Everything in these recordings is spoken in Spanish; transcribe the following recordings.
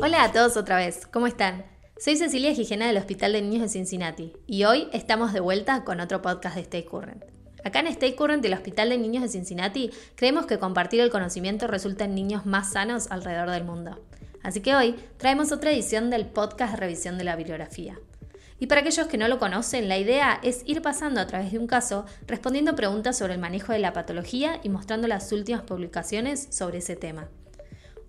Hola a todos otra vez, ¿cómo están? Soy Cecilia Gijena del Hospital de Niños de Cincinnati y hoy estamos de vuelta con otro podcast de Stay Current. Acá en Stay Current del Hospital de Niños de Cincinnati creemos que compartir el conocimiento resulta en niños más sanos alrededor del mundo. Así que hoy traemos otra edición del podcast revisión de la bibliografía. Y para aquellos que no lo conocen, la idea es ir pasando a través de un caso, respondiendo preguntas sobre el manejo de la patología y mostrando las últimas publicaciones sobre ese tema.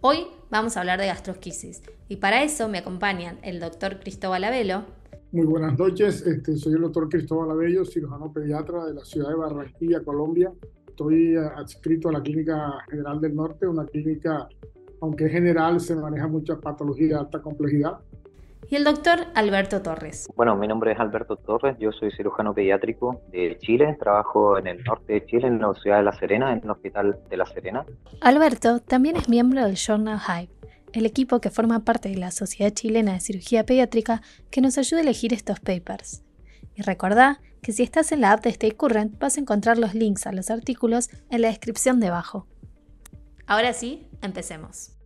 Hoy vamos a hablar de gastrosquisis y para eso me acompañan el doctor Cristóbal Abelo. Muy buenas noches, este, soy el doctor Cristóbal Abello, cirujano pediatra de la ciudad de Barranquilla, Colombia. Estoy adscrito a la Clínica General del Norte, una clínica, aunque es general, se maneja muchas patologías de alta complejidad y el doctor Alberto Torres. Bueno, mi nombre es Alberto Torres, yo soy cirujano pediátrico de Chile, trabajo en el norte de Chile, en la ciudad de La Serena, en el Hospital de La Serena. Alberto también es miembro del Journal Hype, el equipo que forma parte de la Sociedad Chilena de Cirugía Pediátrica que nos ayuda a elegir estos papers. Y recordá que si estás en la app de Stay Current vas a encontrar los links a los artículos en la descripción debajo. Ahora sí, empecemos.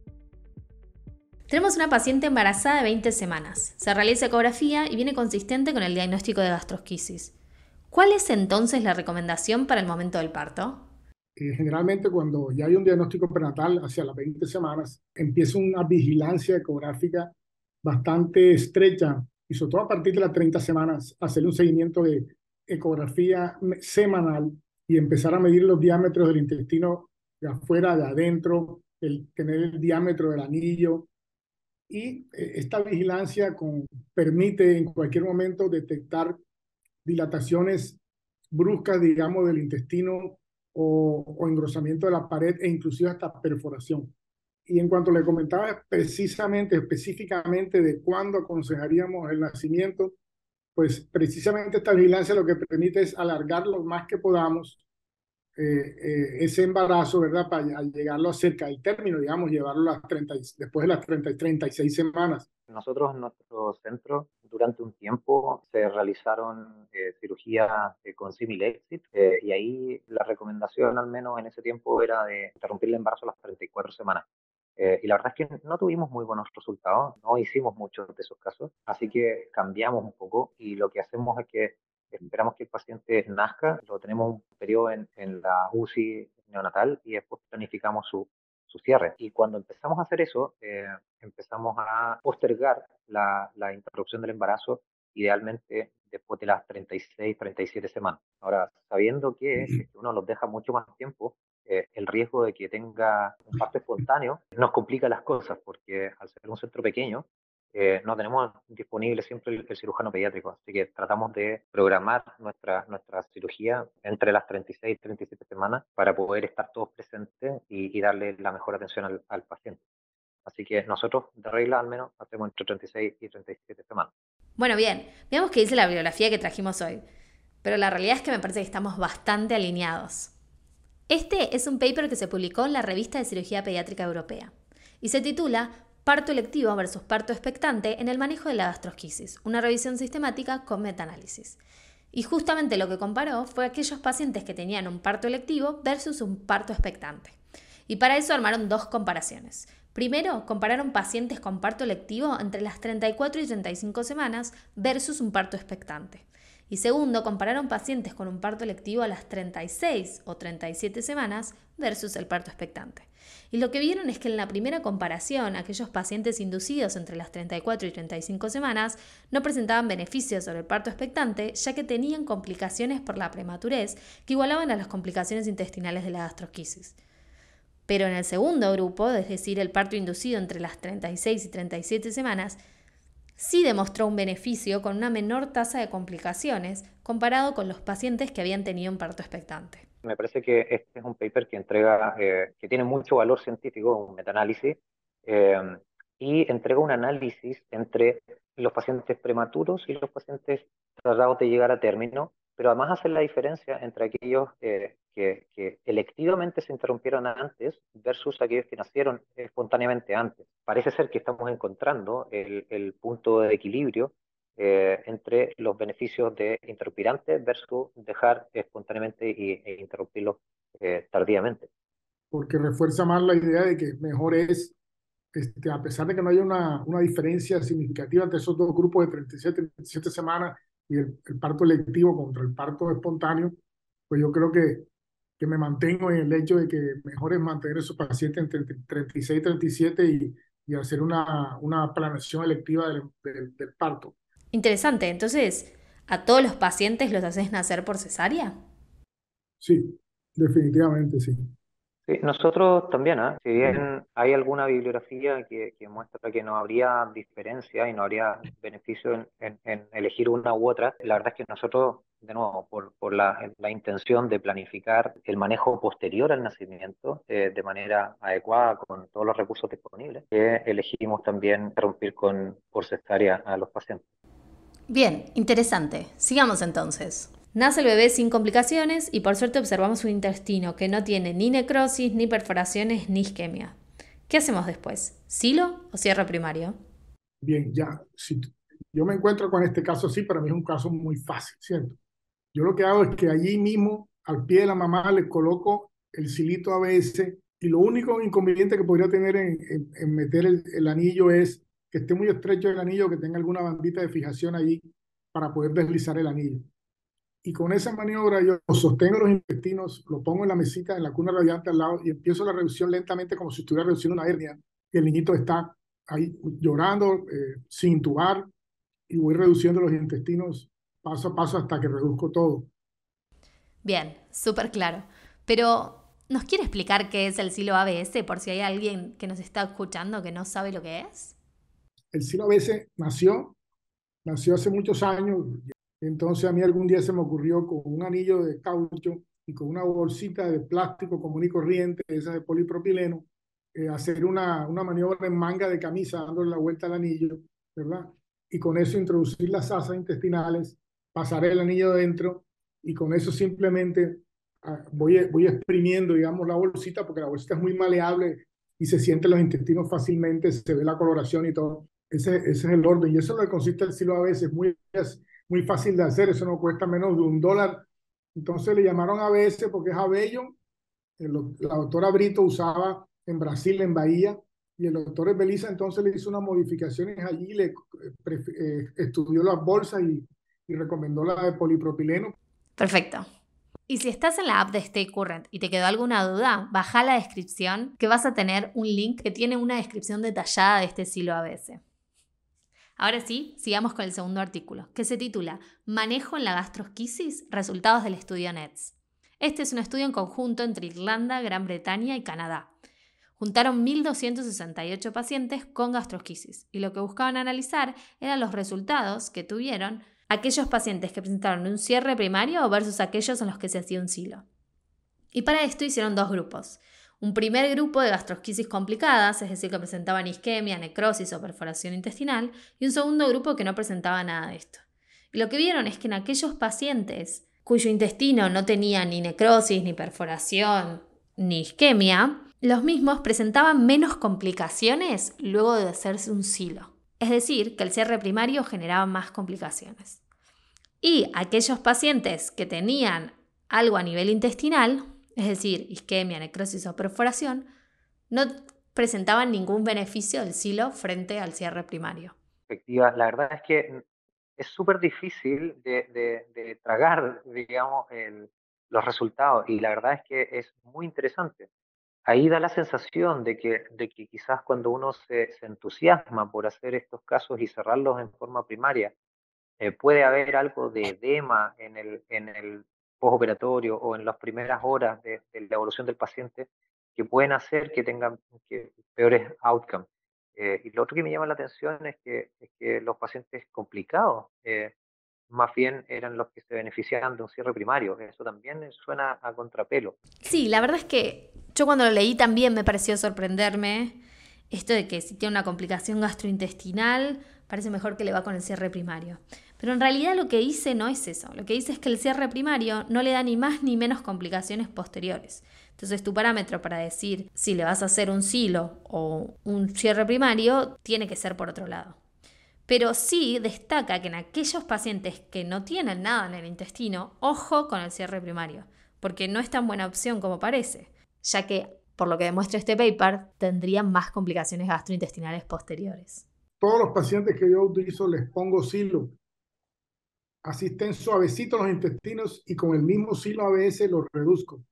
Tenemos una paciente embarazada de 20 semanas. Se realiza ecografía y viene consistente con el diagnóstico de gastrosquisis. ¿Cuál es entonces la recomendación para el momento del parto? Eh, generalmente cuando ya hay un diagnóstico prenatal hacia las 20 semanas, empieza una vigilancia ecográfica bastante estrecha y sobre todo a partir de las 30 semanas hacer un seguimiento de ecografía semanal y empezar a medir los diámetros del intestino de afuera, de adentro, el, tener el diámetro del anillo, y eh, esta vigilancia con, permite en cualquier momento detectar dilataciones bruscas, digamos, del intestino o, o, engrosamiento de la pared e inclusive hasta perforación. Y en cuanto le comentaba precisamente, específicamente de cuándo aconsejaríamos el nacimiento, pues precisamente esta vigilancia lo que permite es alargar lo más que podamos eh, eh, ese embarazo, ¿verdad? Para llegarlo a cerca del término, digamos, llevarlo las 30, después de las 30 y 36 semanas. Nosotros en nuestro centro, durante un tiempo, se realizaron eh, cirugías con simil exit y ahí la recomendación, al menos en ese tiempo, era de interrumpir el embarazo a las 34 semanas. y la verdad es que no tuvimos muy buenos resultados, no hicimos muchos de esos casos, así que cambiamos un poco y lo que hacemos es que esperamos que el paciente nazca, lo tenemos un periodo en, en la UCI neonatal y después planificamos su, su cierre. Y cuando empezamos a hacer eso, eh, empezamos a postergar la, la, interrupción del embarazo, idealmente después de las 36, 37 semanas. Ahora, sabiendo que si uno los deja mucho más tiempo, eh, el riesgo de que tenga un parto espontáneo nos complica las cosas, porque al ser un centro pequeño, eh, no tenemos disponible siempre el, cirujano pediátrico, así que tratamos de programar nuestra, nuestra cirugía entre las 36 y 37 semanas para poder estar todos presentes y, darle la mejor atención al, al, paciente. Así que nosotros, de regla al menos, hacemos entre 36 y 37 semanas. Bueno, bien, veamos qué dice la bibliografía que trajimos hoy, pero la realidad es que me parece que estamos bastante alineados. Este es un paper que se publicó en la Revista de Cirugía Pediátrica Europea y se titula Parto electivo versus parto expectante en el manejo de la gastrosquisis, una revisión sistemática con metaanálisis. Y justamente lo que comparó fue aquellos pacientes que tenían un parto electivo versus un parto expectante. Y para eso armaron dos comparaciones. Primero, compararon pacientes con parto electivo entre las 34 y 35 semanas versus un parto expectante. Y segundo, compararon pacientes con un parto electivo a las 36 o 37 semanas versus el parto expectante. Y lo que vieron es que en la primera comparación, aquellos pacientes inducidos entre las 34 y 35 semanas no presentaban beneficios sobre el parto expectante, ya que tenían complicaciones por la prematurez que igualaban a las complicaciones intestinales de la gastrosquisis. Pero en el segundo grupo, es decir, el parto inducido entre las 36 y 37 semanas, sí demostró un beneficio con una menor tasa de complicaciones comparado con los pacientes que habían tenido un parto expectante. Me parece que este es un paper que entrega, eh, que tiene mucho valor científico, un metaanálisis, eh, y entrega un análisis entre los pacientes prematuros y los pacientes tratados de llegar a término, pero además hace la diferencia entre aquellos eh, que, que, electivamente se interrumpieron antes versus aquellos que nacieron espontáneamente antes. Parece ser que estamos encontrando el, el punto de equilibrio eh, entre los beneficios de interrumpir antes versus dejar espontáneamente y, e interrumpirlo eh, tardíamente. Porque refuerza más la idea de que mejor es este, a pesar de que no haya una, una diferencia significativa entre esos dos grupos de 37, 37 semanas y el, el, parto electivo contra el parto espontáneo, pues yo creo que, que me mantengo en el hecho de que mejor es mantener a esos pacientes entre 36 y 37 y, y hacer una, una planeación electiva del, del, del parto. Interesante, entonces, ¿a todos los pacientes los haces nacer por cesárea? Sí, definitivamente sí. Sí, nosotros también, ¿eh? si bien hay alguna bibliografía que, que, muestra que no habría diferencia y no habría beneficio en, en, en, elegir una u otra, la verdad es que nosotros, de nuevo, por, por la, la, intención de planificar el manejo posterior al nacimiento eh, de manera adecuada con todos los recursos disponibles, que elegimos también interrumpir con, por cesárea a los pacientes. Bien, interesante. Sigamos entonces. Nace el bebé sin complicaciones y por suerte observamos un intestino que no tiene ni necrosis, ni perforaciones, ni isquemia. ¿Qué hacemos después? ¿Silo o cierre primario? Bien, ya. Si yo me encuentro con este caso así, para mí es un caso muy fácil, ¿cierto? Yo lo que hago es que allí mismo, al pie de la mamá, le coloco el silito ABS y lo único inconveniente que podría tener en, meter el, anillo es que esté muy estrecho el anillo, que tenga alguna bandita de fijación allí para poder deslizar el anillo y con esa maniobra yo sostengo los intestinos, lo pongo en la mesita, en la cuna radiante al lado y empiezo la reducción lentamente como si estuviera reduciendo una hernia. Y el niñito está ahí llorando, eh, sin intubar, y voy reduciendo los intestinos paso a paso hasta que reduzco todo. Bien, súper claro. Pero, ¿nos quiere explicar qué es el silo ABS por si hay alguien que nos está escuchando que no sabe lo que es? El silo ABS nació, nació hace muchos años, entonces a mí algún día se me ocurrió con un anillo de caucho y con una bolsita de plástico común y corriente, esa de polipropileno, eh, hacer una, una maniobra en manga de camisa dándole la vuelta al anillo, ¿verdad? Y con eso introducir las asas intestinales, pasar el anillo dentro y con eso simplemente uh, voy, voy exprimiendo, digamos, la bolsita porque la bolsita es muy maleable y se sienten los intestinos fácilmente, se ve la coloración y todo. Ese, ese es el orden y eso es lo que consiste el silo a veces, muy muy fácil de hacer, eso no cuesta menos de un dólar. Entonces le llamaron ABS porque es Abello. La doctora Brito usaba en Brasil, en Bahía, y el doctor Belisa entonces le hizo unas modificaciones allí, le eh, estudió las bolsas y, y recomendó la de polipropileno. Perfecto. Y si estás en la app de Stay Current y te quedó alguna duda, baja la descripción que vas a tener un link que tiene una descripción detallada de este silo ABS. Ahora sí, sigamos con el segundo artículo, que se titula Manejo en la gastrosquisis, resultados del estudio NETS. Este es un estudio en conjunto entre Irlanda, Gran Bretaña y Canadá. Juntaron 1.268 pacientes con gastrosquisis y lo que buscaban analizar eran los resultados que tuvieron aquellos pacientes que presentaron un cierre primario versus aquellos en los que se hacía un silo. Y para esto hicieron dos grupos un primer grupo de gastrosquisis complicadas, es decir, que presentaban isquemia, necrosis o perforación intestinal, y un segundo grupo que no presentaba nada de esto. Y lo que vieron es que en aquellos pacientes cuyo intestino no tenía ni necrosis, ni perforación, ni isquemia, los mismos presentaban menos complicaciones luego de hacerse un silo. Es decir, que el cierre primario generaba más complicaciones. Y aquellos pacientes que tenían algo a nivel intestinal es decir, isquemia, necrosis o perforación, no presentaban ningún beneficio del silo frente al cierre primario. La verdad es que es súper difícil de, de, de, tragar, digamos, el, los resultados y la verdad es que es muy interesante. Ahí da la sensación de que, de que quizás cuando uno se, se entusiasma por hacer estos casos y cerrarlos en forma primaria, eh, puede haber algo de edema en el, en el postoperatorio o en las primeras horas de, de, la evolución del paciente que pueden hacer que tengan que, peores outcomes. Eh, y lo otro que me llama la atención es que, es que los pacientes complicados eh, más bien eran los que se beneficiaban de un cierre primario. Eso también suena a contrapelo. Sí, la verdad es que yo cuando lo leí también me pareció sorprenderme esto de que si tiene una complicación gastrointestinal, parece mejor que le va con el cierre primario. Pero en realidad lo que dice no es eso. Lo que dice es que el cierre primario no le da ni más ni menos complicaciones posteriores. Entonces tu parámetro para decir si le vas a hacer un silo o un cierre primario tiene que ser por otro lado. Pero sí destaca que en aquellos pacientes que no tienen nada en el intestino, ojo con el cierre primario, porque no es tan buena opción como parece, ya que por lo que demuestra este paper, tendrían más complicaciones gastrointestinales posteriores. Todos los pacientes que yo utilizo les pongo silo. Así estén suavecitos los intestinos y con el mismo silo ABS los reduzco.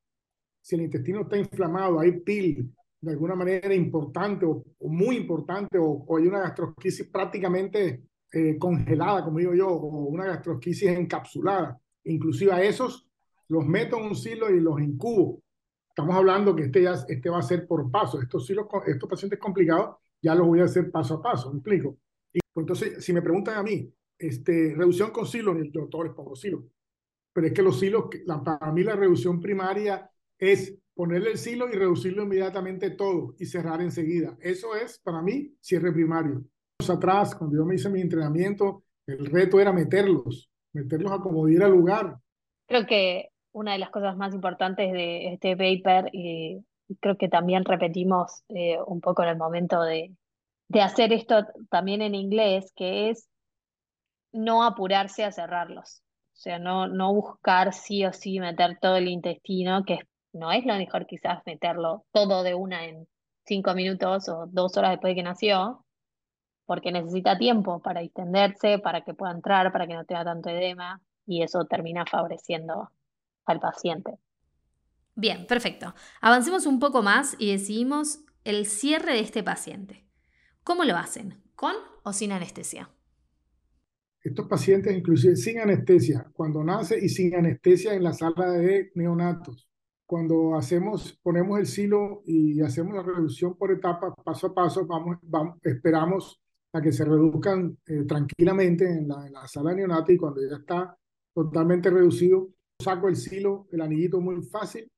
Si el intestino está inflamado, hay pil de alguna manera importante o, muy importante o, hay una gastrosquisis prácticamente eh, congelada, como digo yo, o una gastrosquisis encapsulada. Inclusive a esos los meto en un silo y los incubo Estamos hablando que este, ya, este va a ser por paso. Estos, estos pacientes complicados ya los voy a hacer paso a paso, ¿me explico? Y pues, entonces, si me preguntan a mí, este, reducción con silos, yo todos les pongo silos. Pero es que los silos, la, para mí la reducción primaria es ponerle el silo y reducirlo inmediatamente todo y cerrar enseguida. Eso es, para mí, cierre primario. Atrás, cuando yo me hice mi entrenamiento, el reto era meterlos, meterlos a como diera lugar. Creo que una de las cosas más importantes de este paper, y creo que también repetimos eh, un poco en el momento de, de hacer esto también en inglés, que es no apurarse a cerrarlos. O sea, no, no buscar sí o sí meter todo el intestino, que no es lo mejor quizás meterlo todo de una en cinco minutos o dos horas después de que nació, porque necesita tiempo para distenderse, para que pueda entrar, para que no tenga tanto edema, y eso termina favoreciendo al paciente. Bien, perfecto. Avancemos un poco más y decidimos el cierre de este paciente. ¿Cómo lo hacen? ¿Con o sin anestesia? Estos pacientes, inclusive sin anestesia, cuando nace y sin anestesia en la sala de neonatos. Cuando hacemos, ponemos el silo y hacemos la reducción por etapas, paso a paso, vamos, vamos esperamos a que se reduzcan eh, tranquilamente en la, en la sala de neonatos y cuando ya está totalmente reducido, saco el silo, el anillito muy fácil,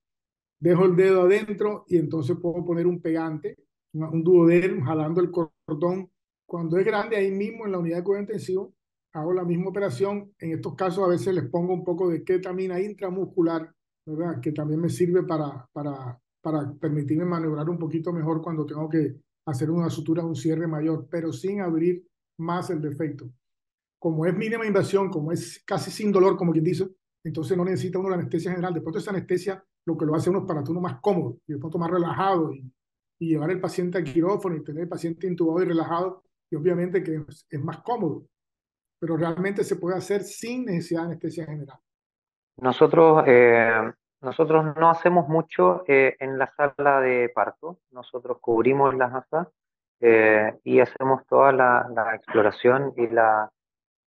dejo el dedo adentro y entonces puedo poner un pegante, un duoderm, jalando el cordón. Cuando es grande, ahí mismo en la unidad de cuidado intensivo, hago la misma operación. En estos casos a veces les pongo un poco de ketamina intramuscular, ¿verdad? Que también me sirve para, para, para permitirme maniobrar un poquito mejor cuando tengo que hacer una sutura, un cierre mayor, pero sin abrir más el defecto. Como es mínima invasión, como es casi sin dolor, como quien dice, entonces no necesita uno la anestesia general. De esa anestesia lo que lo hace uno es para uno más cómodo y de pronto más relajado y, y, llevar el paciente al quirófano y tener el paciente intubado y relajado y obviamente que es, más cómodo. Pero realmente se puede hacer sin necesidad de anestesia general. Nosotros, eh, nosotros no hacemos mucho eh, en la sala de parto. Nosotros cubrimos las asas eh, y hacemos toda la, la exploración y la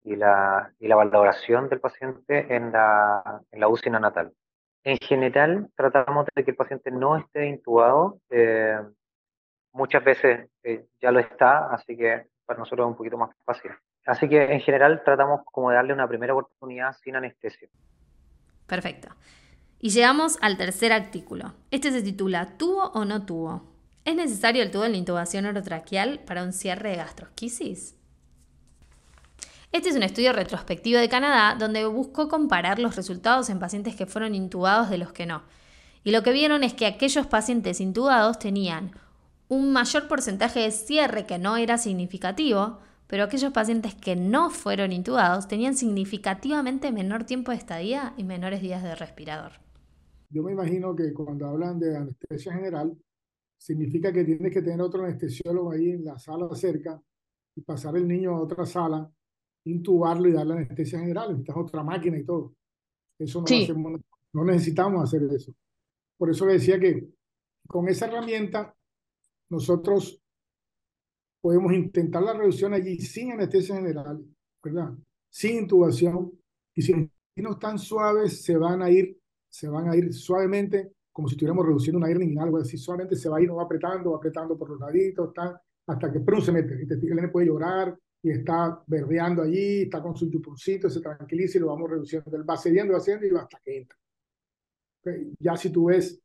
y la, y la valoración del paciente en la, en la UCI neonatal. En general, tratamos de que el paciente no esté intubado. Eh, muchas veces eh, ya lo está, así que para nosotros es un poquito más fácil. Así que en general tratamos como de darle una primera oportunidad sin anestesia. Perfecto. Y llegamos al tercer artículo. Este se titula ¿Tubo o no tubo? ¿Es necesario el tubo en la intubación orotraqueal para un cierre de gastrosquisis? Este es un estudio retrospectivo de Canadá donde buscó comparar los resultados en pacientes que fueron intubados de los que no. Y lo que vieron es que aquellos pacientes intubados tenían un mayor porcentaje de cierre que no era significativo, pero aquellos pacientes que no fueron intubados tenían significativamente menor tiempo de estadía y menores días de respirador. Yo me imagino que cuando hablan de anestesia general, significa que tienes que tener otro anestesiólogo ahí en la sala cerca y pasar el niño a otra sala intubarlo y darle anestesia general, necesitas otra máquina y todo. Eso no, hacemos, no necesitamos hacer eso. Por eso le decía que con esa herramienta nosotros podemos intentar la reducción allí sin anestesia general, ¿verdad? Sin intubación y si no están suaves se van a ir, se van a ir suavemente como si estuviéramos reduciendo una hernia algo así, suavemente se va a ir, no va apretando, va apretando por los laditos, hasta que pronto se mete. El niño puede llorar, y está berreando allí, está con su chuponcito, se tranquiliza y lo vamos reduciendo. Él va cediendo, haciendo y hasta que entra. Ya si tú ves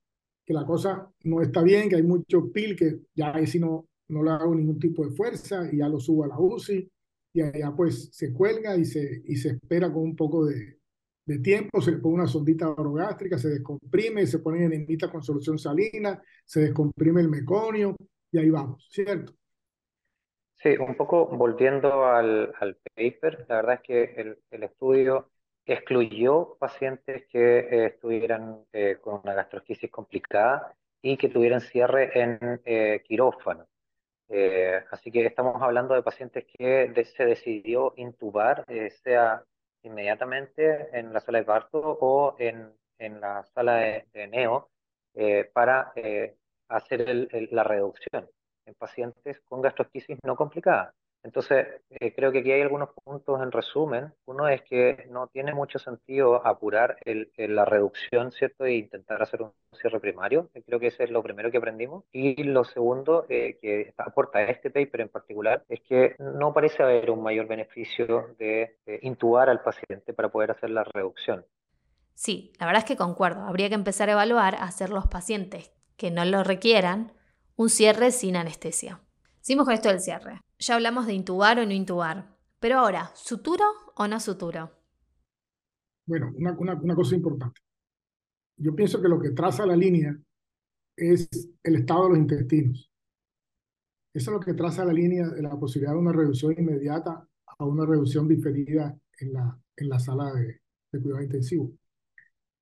que la cosa no está bien, que hay mucho pil, que ya ahí si no, no le hago ningún tipo de fuerza y ya lo subo a la UCI y allá pues se cuelga y se, y se espera con un poco de, de tiempo, se le pone una sondita orogástrica, se descomprime, se pone enemita con solución salina, se descomprime el meconio y ahí vamos, ¿cierto? Sí, un poco volviendo al, al paper, la verdad es que el, el estudio excluyó pacientes que eh, estuvieran eh, con una gastrosquisis complicada y que tuvieran cierre en eh, quirófano. Eh, así que estamos hablando de pacientes que se decidió intubar, eh, sea inmediatamente en la sala de parto o en, en la sala de, neo, para hacer la reducción en pacientes con gastrosquisis no complicada. Entonces, eh, creo que aquí hay algunos puntos en resumen. Uno es que no tiene mucho sentido apurar el, la reducción, ¿cierto? E intentar hacer un cierre primario. Creo que ese es lo primero que aprendimos. Y lo segundo eh, que aporta este paper en particular es que no parece haber un mayor beneficio de, intubar al paciente para poder hacer la reducción. Sí, la verdad es que concuerdo. Habría que empezar a evaluar hacer los pacientes que no lo requieran un cierre sin anestesia. Seguimos con esto del cierre. Ya hablamos de intubar o no intubar. Pero ahora, ¿suturo o no suturo? Bueno, una, cosa importante. Yo pienso que lo que traza la línea es el estado de los intestinos. Eso es lo que traza la línea de la posibilidad de una reducción inmediata a una reducción diferida en la, en la sala de, cuidado intensivo.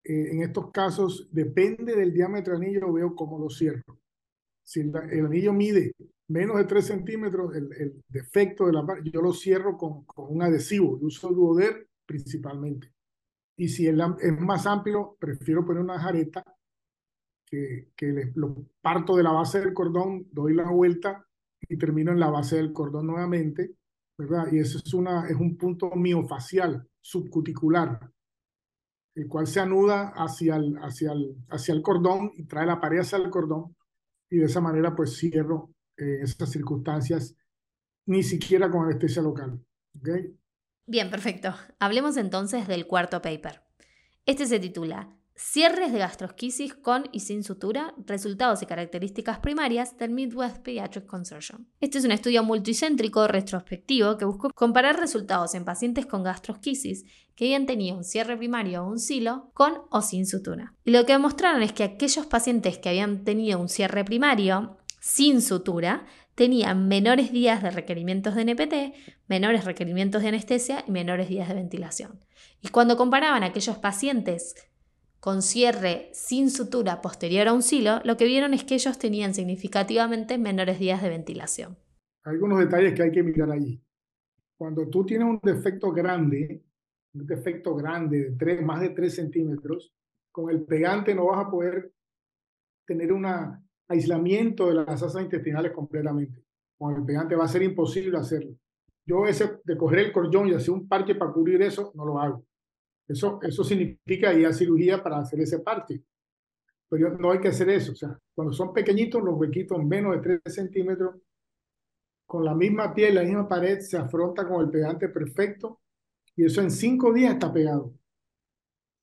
Eh, en estos casos, depende del diámetro del anillo, veo cómo lo cierro. Si el anillo mide menos de 3 centímetros, el, defecto de la yo lo cierro con, con un adhesivo, yo uso duoder principalmente. Y si el, es más amplio, prefiero poner una jareta que, que lo parto de la base del cordón, doy la vuelta y termino en la base del cordón nuevamente, ¿verdad? Y eso es, una, es un punto miofacial, subcuticular, el cual se anuda hacia el, hacia, el, hacia el cordón y trae la pared hacia el cordón y de esa manera pues cierro eh, esas circunstancias, ni siquiera con anestesia local. Bien, perfecto. Hablemos entonces del cuarto paper. Este se titula Cierres de gastrosquisis con y sin sutura, resultados y características primarias del Midwest Pediatric Consortium. Este es un estudio multicéntrico retrospectivo que buscó comparar resultados en pacientes con gastrosquisis que habían tenido un cierre primario o un silo con o sin sutura. Y lo que demostraron es que aquellos pacientes que habían tenido un cierre primario sin sutura tenían menores días de requerimientos de NPT, menores requerimientos de anestesia y menores días de ventilación. Y cuando comparaban aquellos pacientes con cierre sin sutura posterior a un silo, lo que vieron es que ellos tenían significativamente menores días de ventilación. Algunos detalles que hay que mirar allí. Cuando tú tienes un defecto grande, un defecto grande de más de 3 centímetros, con el pegante no vas a poder tener un aislamiento de las asas intestinales completamente. Con el pegante va a ser imposible hacerlo. Yo ese de coger el cordón y hacer un parche para cubrir eso, no lo hago. Eso, eso significa ir a cirugía para hacer ese parche. Pero no hay que hacer eso. O sea, cuando son pequeñitos, los huequitos menos de 3 centímetros, con la misma piel, la misma pared, se afronta con el pegante perfecto y eso en cinco días está pegado.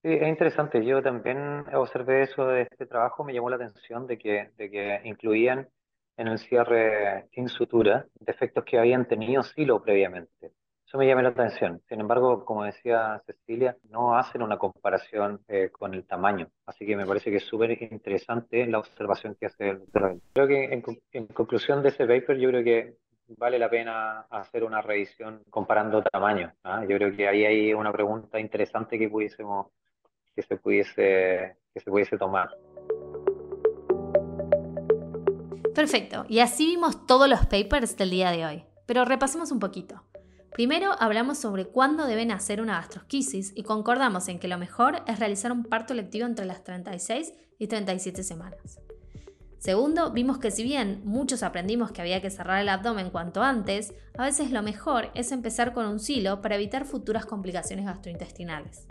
Sí, es interesante. Yo también observé eso de este trabajo, me llamó la atención de que, de que incluían en el cierre sin sutura defectos que habían tenido silo previamente. Eso me llama la atención. Sin embargo, como decía Cecilia, no hacen una comparación eh, con el tamaño. Así que me parece que es súper interesante la observación que hace el doctor. Creo que en, conclusión de ese paper, yo creo que vale la pena hacer una revisión comparando tamaños. ¿ah? Yo creo que ahí hay una pregunta interesante que pudiésemos que se pudiese que se pudiese tomar. Perfecto, y así vimos todos los papers del día de hoy, pero repasemos un poquito. Primero hablamos sobre cuándo deben hacer una gastrosquisis y concordamos en que lo mejor es realizar un parto lectivo entre las 36 y 37 semanas. Segundo, vimos que si bien muchos aprendimos que había que cerrar el abdomen cuanto antes, a veces lo mejor es empezar con un silo para evitar futuras complicaciones gastrointestinales.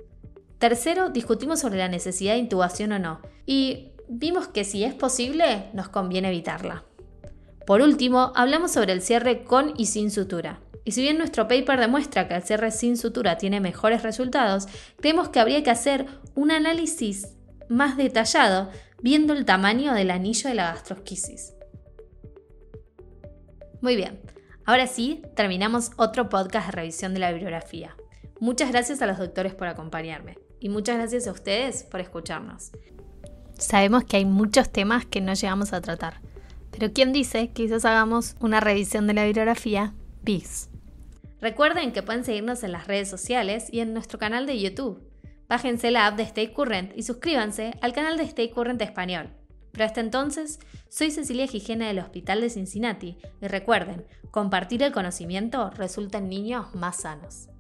Tercero, discutimos sobre la necesidad de intubación o no, y vimos que si es posible, nos conviene evitarla. Por último, hablamos sobre el cierre con y sin sutura. Y si bien nuestro paper demuestra que el cierre sin sutura tiene mejores resultados, creemos que habría que hacer un análisis más detallado viendo el tamaño del anillo de la gastrosquisis. Muy bien, ahora sí, terminamos otro podcast de revisión de la bibliografía. Muchas gracias a los doctores por acompañarme y muchas gracias a ustedes por escucharnos. Sabemos que hay muchos temas que no llegamos a tratar, pero ¿quién dice que quizás hagamos una revisión de la bibliografía bis? Recuerden que pueden seguirnos en las redes sociales y en nuestro canal de YouTube. Bájense la app de Stay Current y suscríbanse al canal de Stay Current Español. Pero hasta entonces, soy Cecilia Gijena del Hospital de Cincinnati y recuerden, compartir el conocimiento resulta en niños más sanos.